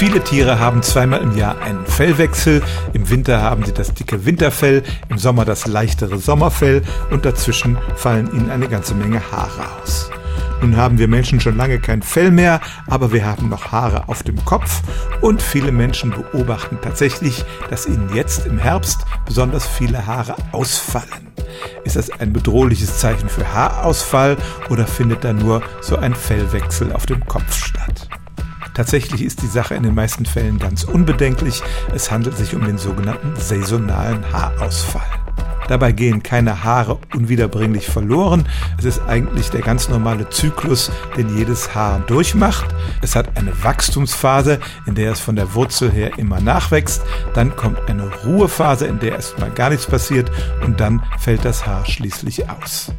Viele Tiere haben zweimal im Jahr einen Fellwechsel. Im Winter haben sie das dicke Winterfell, im Sommer das leichtere Sommerfell und dazwischen fallen ihnen eine ganze Menge Haare aus. Nun haben wir Menschen schon lange kein Fell mehr, aber wir haben noch Haare auf dem Kopf und viele Menschen beobachten tatsächlich, dass ihnen jetzt im Herbst besonders viele Haare ausfallen. Ist das ein bedrohliches Zeichen für Haarausfall oder findet da nur so ein Fellwechsel auf dem Kopf statt? Tatsächlich ist die Sache in den meisten Fällen ganz unbedenklich. Es handelt sich um den sogenannten saisonalen Haarausfall. Dabei gehen keine Haare unwiederbringlich verloren. Es ist eigentlich der ganz normale Zyklus, den jedes Haar durchmacht. Es hat eine Wachstumsphase, in der es von der Wurzel her immer nachwächst. Dann kommt eine Ruhephase, in der erstmal gar nichts passiert und dann fällt das Haar schließlich aus.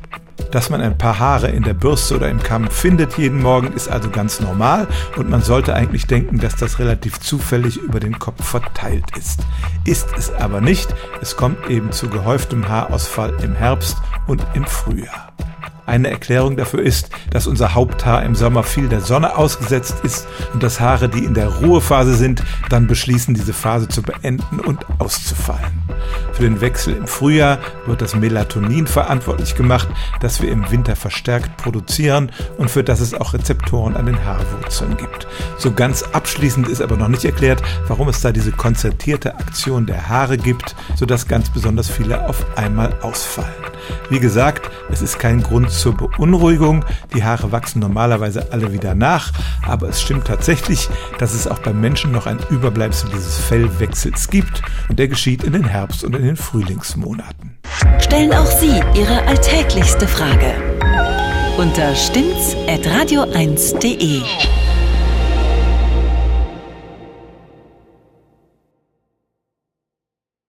Dass man ein paar Haare in der Bürste oder im Kamm findet jeden Morgen, ist also ganz normal und man sollte eigentlich denken, dass das relativ zufällig über den Kopf verteilt ist. Ist es aber nicht, es kommt eben zu gehäuftem Haarausfall im Herbst und im Frühjahr. Eine Erklärung dafür ist, dass unser Haupthaar im Sommer viel der Sonne ausgesetzt ist und dass Haare, die in der Ruhephase sind, dann beschließen, diese Phase zu beenden und auszufallen. Für den Wechsel im Frühjahr wird das Melatonin verantwortlich gemacht, das wir im Winter verstärkt produzieren und für das es auch Rezeptoren an den Haarwurzeln gibt. So ganz abschließend ist aber noch nicht erklärt, warum es da diese konzertierte Aktion der Haare gibt, sodass ganz besonders viele auf einmal ausfallen. Wie gesagt, es ist kein Grund zur Beunruhigung. Die Haare wachsen normalerweise alle wieder nach, aber es stimmt tatsächlich, dass es auch beim Menschen noch ein Überbleibsel dieses Fellwechsels gibt und der geschieht in den Herbst- und in den Frühlingsmonaten. Stellen auch Sie Ihre alltäglichste Frage unter stimmtz.radio1.de.